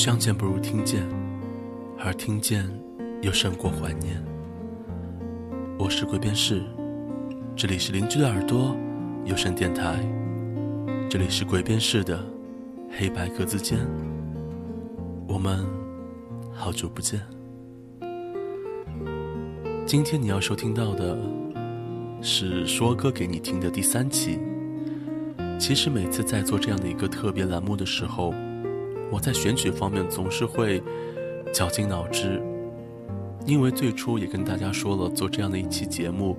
相见不如听见，而听见又胜过怀念。我是鬼边士，这里是邻居的耳朵有声电台，这里是鬼边士的黑白格子间。我们好久不见。今天你要收听到的是说歌给你听的第三期。其实每次在做这样的一个特别栏目的时候，我在选曲方面总是会绞尽脑汁，因为最初也跟大家说了，做这样的一期节目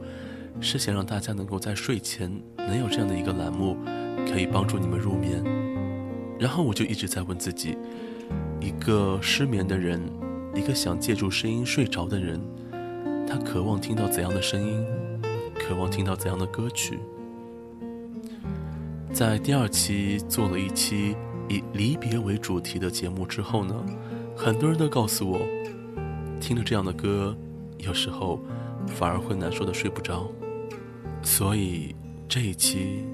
是想让大家能够在睡前能有这样的一个栏目，可以帮助你们入眠。然后我就一直在问自己，一个失眠的人，一个想借助声音睡着的人，他渴望听到怎样的声音，渴望听到怎样的歌曲。在第二期做了一期以离别为主题的节目之后呢，很多人都告诉我，听了这样的歌，有时候反而会难受的睡不着。所以这一期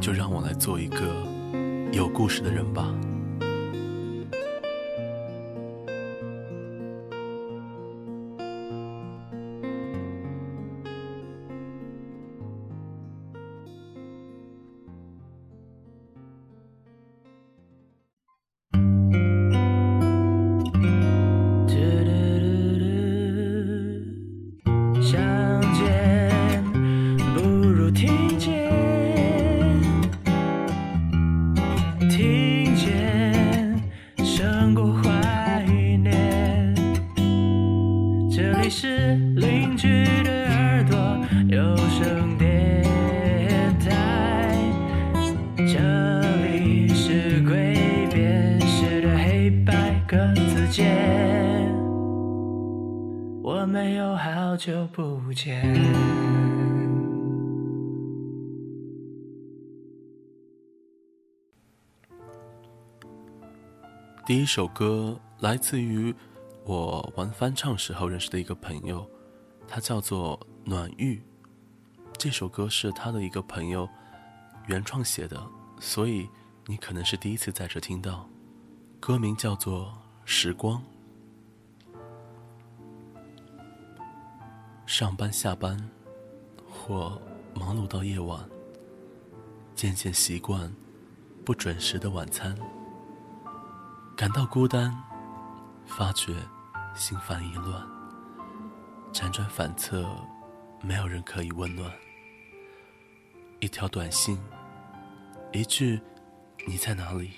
就让我来做一个有故事的人吧。我们有好久不见。第一首歌来自于我玩翻唱时候认识的一个朋友，他叫做暖玉。这首歌是他的一个朋友原创写的，所以你可能是第一次在这听到。歌名叫做《时光》。上班、下班，或忙碌到夜晚，渐渐习惯不准时的晚餐。感到孤单，发觉心烦意乱，辗转反侧，没有人可以温暖。一条短信，一句“你在哪里”，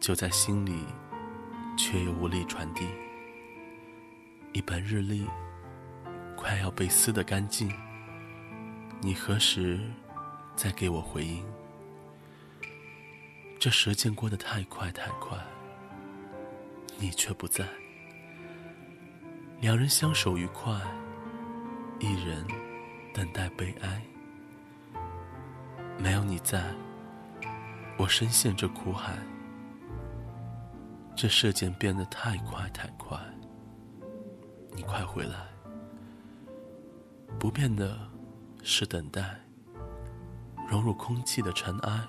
就在心里，却又无力传递。一本日历，快要被撕得干净，你何时再给我回应？这时间过得太快太快，你却不在。两人相守愉快，一人等待悲哀。没有你在，我深陷这苦海。这世间变得太快太快，你快回来。不变的是等待，融入空气的尘埃。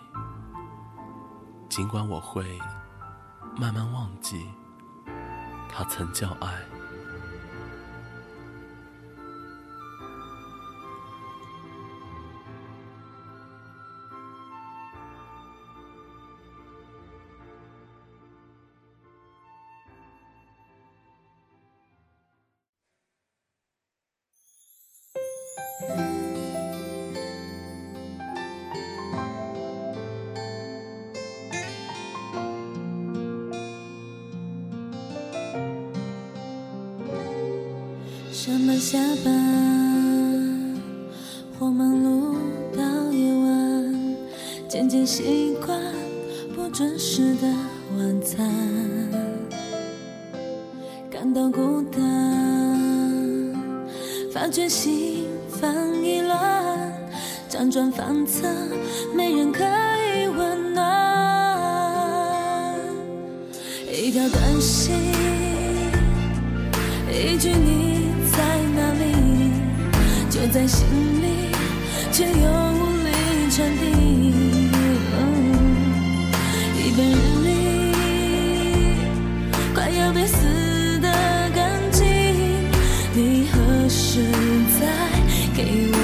尽管我会慢慢忘记，它曾叫爱。渐渐习惯不准时的晚餐，感到孤单，发觉心烦意乱，辗转反侧，没人可以温暖。一条短信，一句你在哪里，就在心里，却又现在给我。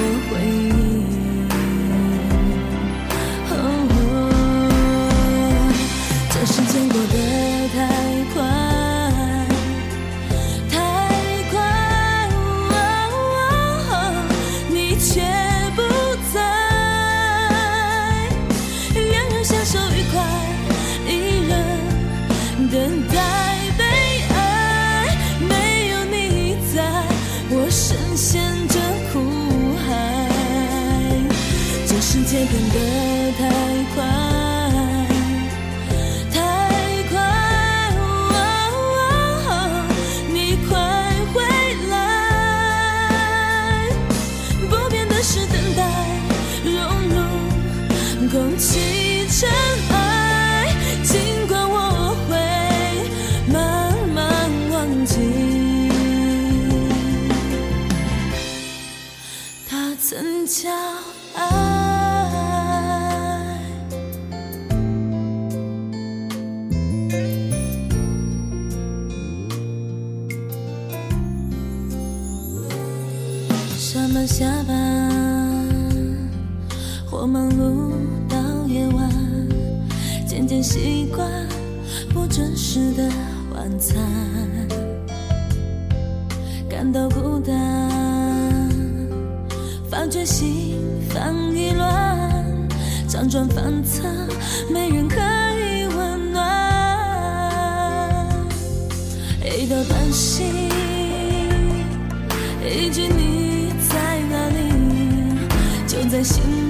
心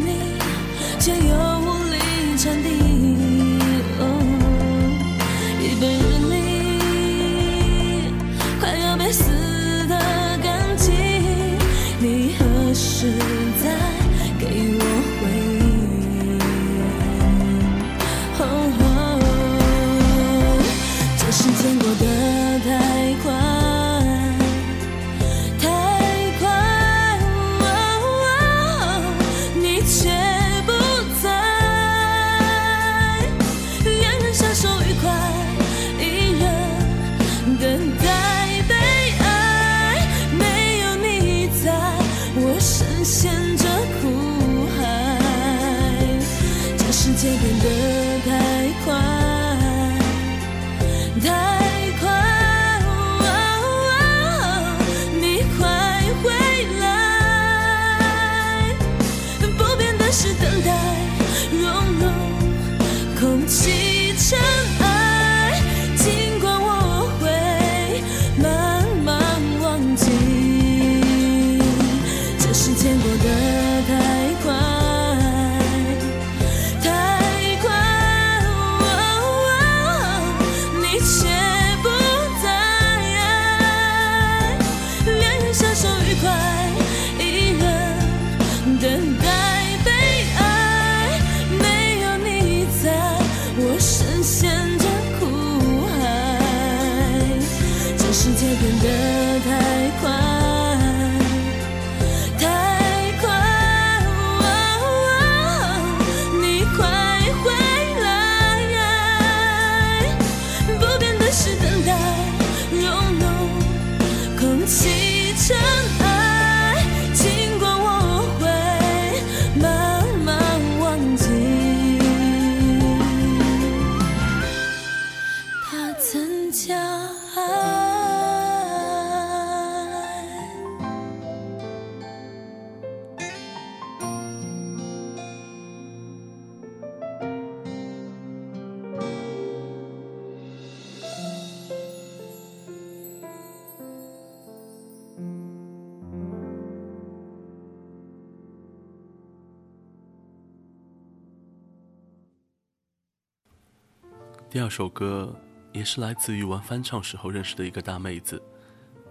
第二首歌也是来自于玩翻唱时候认识的一个大妹子，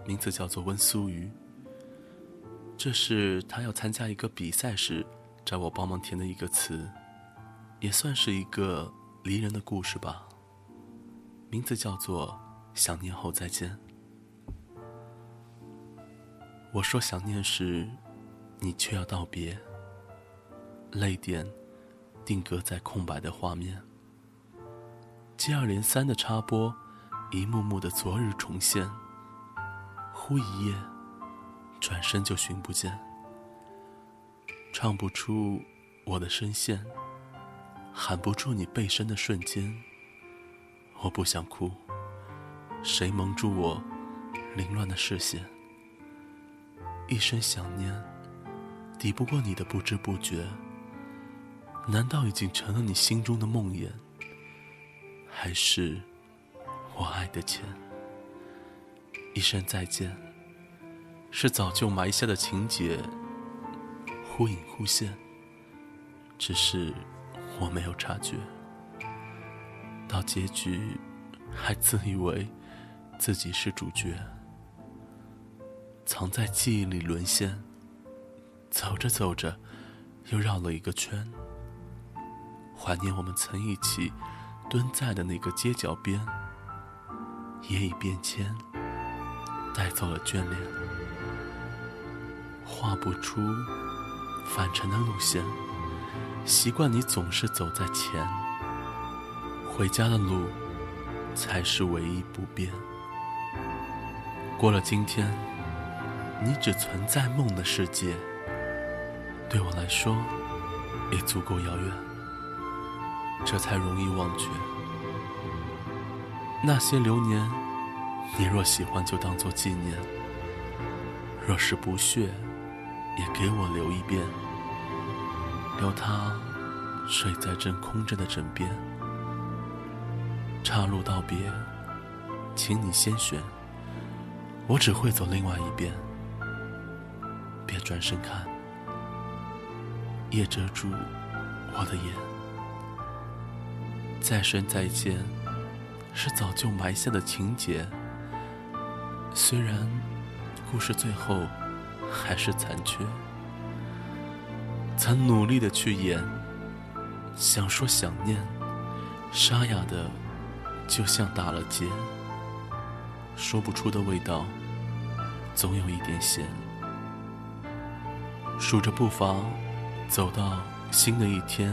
名字叫做温苏瑜。这是她要参加一个比赛时找我帮忙填的一个词，也算是一个离人的故事吧。名字叫做《想念后再见》。我说想念时，你却要道别，泪点定格在空白的画面。接二连三的插播，一幕幕的昨日重现。忽一夜，转身就寻不见，唱不出我的声线，喊不住你背身的瞬间。我不想哭，谁蒙住我凌乱的视线？一生想念，抵不过你的不知不觉。难道已经成了你心中的梦魇？还是我爱的钱？一声再见，是早就埋下的情节，忽隐忽现，只是我没有察觉。到结局，还自以为自己是主角，藏在记忆里沦陷。走着走着，又绕了一个圈。怀念我们曾一起蹲在的那个街角边，也已变迁，带走了眷恋，画不出返程的路线。习惯你总是走在前，回家的路才是唯一不变。过了今天，你只存在梦的世界，对我来说也足够遥远。这才容易忘却那些流年。你若喜欢，就当做纪念；若是不屑，也给我留一遍。留他睡在正空着的枕边。岔路道别，请你先选，我只会走另外一边。别转身看，夜遮住我的眼。再深再见，是早就埋下的情节。虽然故事最后还是残缺，曾努力的去演，想说想念，沙哑的就像打了结，说不出的味道，总有一点咸。数着步伐，走到新的一天。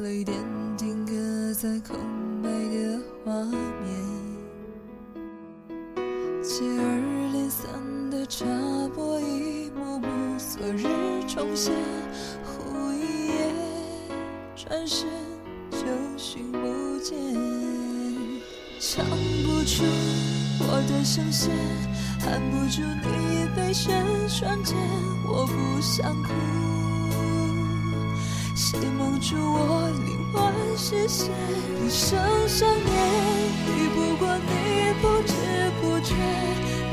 泪点定格在空白的画面，接二连三的插播，一幕幕昨日重现，忽一夜，转身就寻不见，唱不出我的声线，喊不出你被谁，瞬间我不想哭。谁蒙住我灵魂视线，一生想念，抵不过你不知不觉。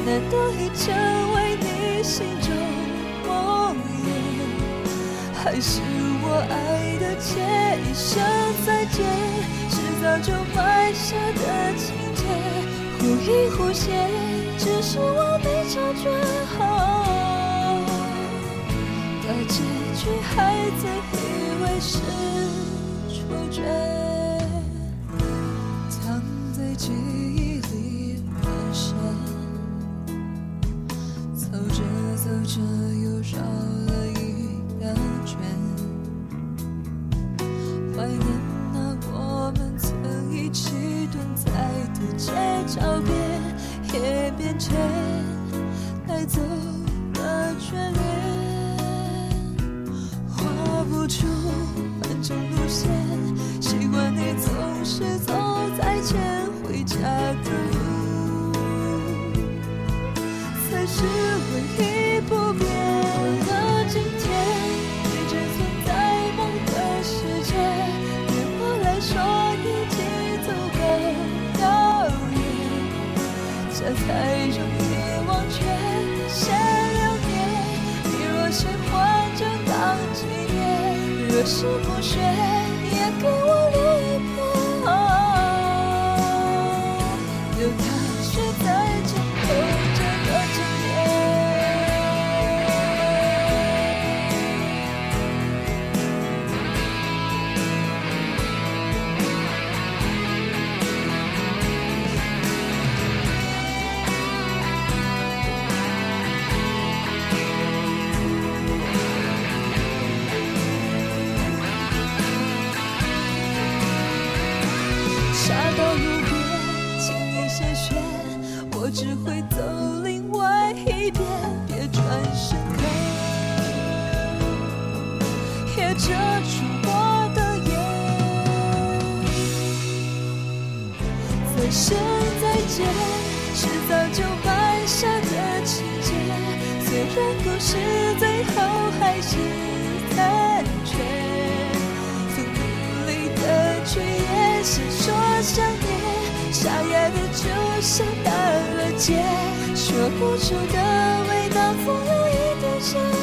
难道已成为你心中梦魇？还是我爱的结，一声再见，是早就埋下的情节，忽隐忽现，只是我没察觉。到结局还在。是触觉，可；是不屑，遮住我的眼。再生再见，是早就埋下的情节。虽然故事最后还是残缺，从努力的去掩饰说想念，沙哑的就像打了结，说不出的味道，总有一点像。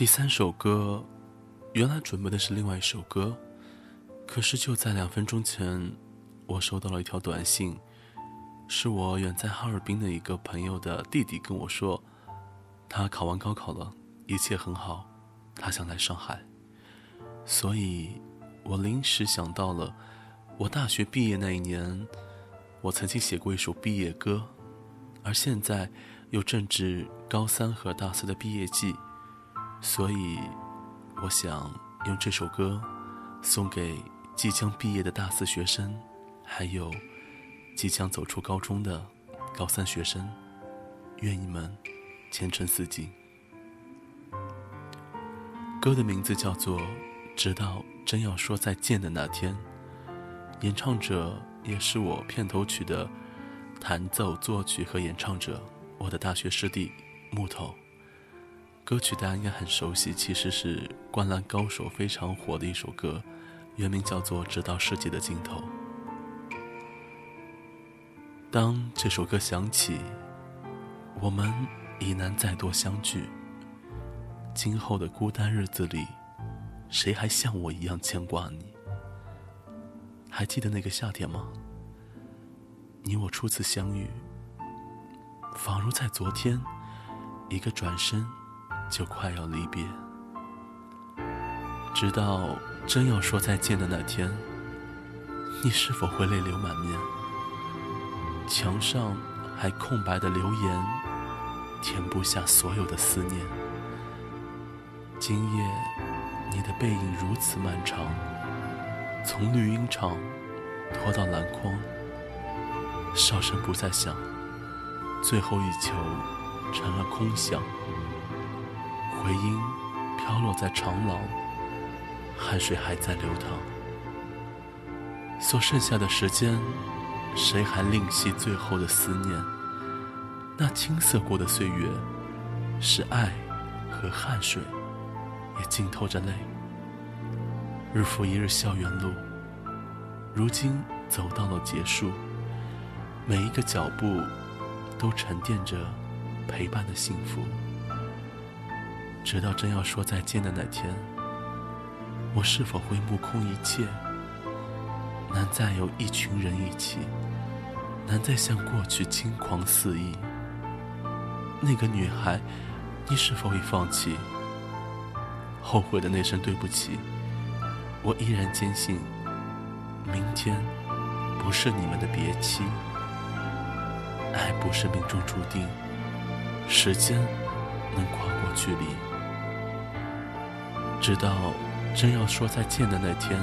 第三首歌，原来准备的是另外一首歌，可是就在两分钟前，我收到了一条短信，是我远在哈尔滨的一个朋友的弟弟跟我说，他考完高考了，一切很好，他想来上海，所以，我临时想到了，我大学毕业那一年，我曾经写过一首毕业歌，而现在又正值高三和大四的毕业季。所以，我想用这首歌送给即将毕业的大四学生，还有即将走出高中的高三学生，愿你们前程似锦。歌的名字叫做《直到真要说再见的那天》，演唱者也是我片头曲的弹奏、作曲和演唱者，我的大学师弟木头。歌曲大家应该很熟悉，其实是《灌篮高手》非常火的一首歌，原名叫做《直到世界的尽头》。当这首歌响起，我们已难再多相聚。今后的孤单日子里，谁还像我一样牵挂你？还记得那个夏天吗？你我初次相遇，仿如在昨天，一个转身。就快要离别，直到真要说再见的那天，你是否会泪流满面？墙上还空白的留言，填不下所有的思念。今夜你的背影如此漫长，从绿茵场拖到篮筐，哨声不再响，最后一球成了空想。回音飘落在长廊，汗水还在流淌。所剩下的时间，谁还吝惜最后的思念？那青涩过的岁月，是爱和汗水，也浸透着泪。日复一日校园路，如今走到了结束。每一个脚步，都沉淀着陪伴的幸福。直到真要说再见的那天，我是否会目空一切？难再有一群人一起，难再像过去轻狂肆意。那个女孩，你是否已放弃？后悔的那声对不起，我依然坚信，明天不是你们的别期。爱不是命中注定，时间能跨过距离。直到真要说再见的那天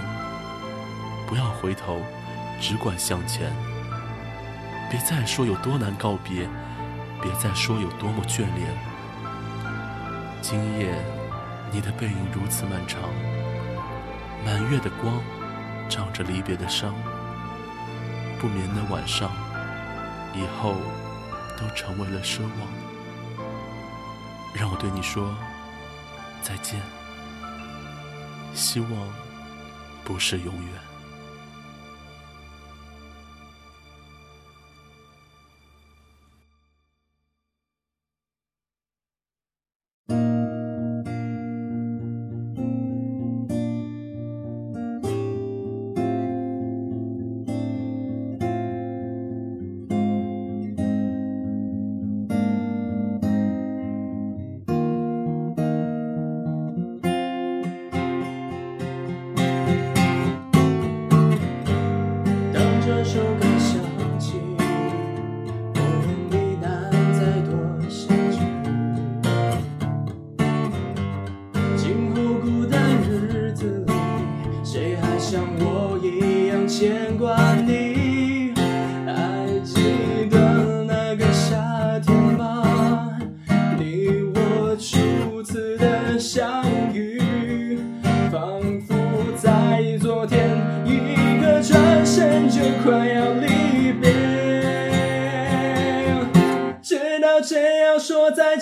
不要回头只管向前。别再说有多难告别别再说有多么眷恋。今夜你的背影如此漫长满月的光照着离别的伤不眠的晚上以后都成为了奢望。让我对你说再见。希望不是永远。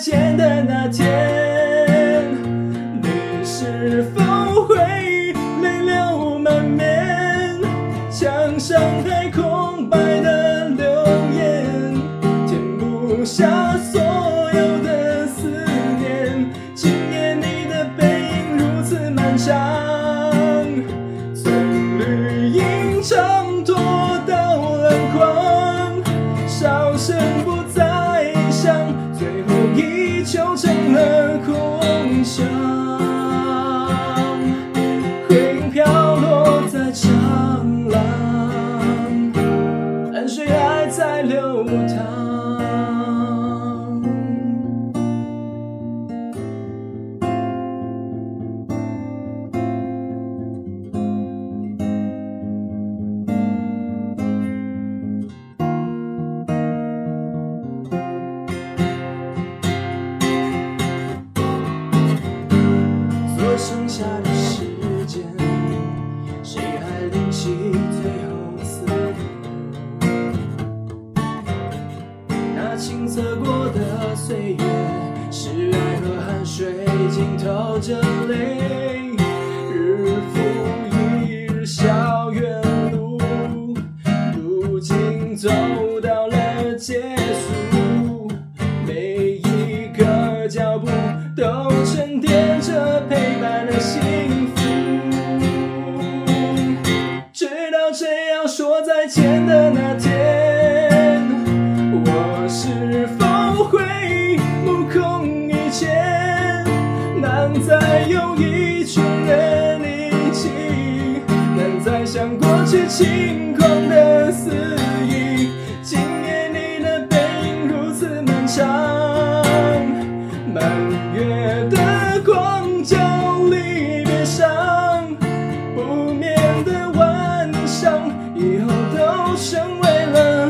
见的那天。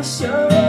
想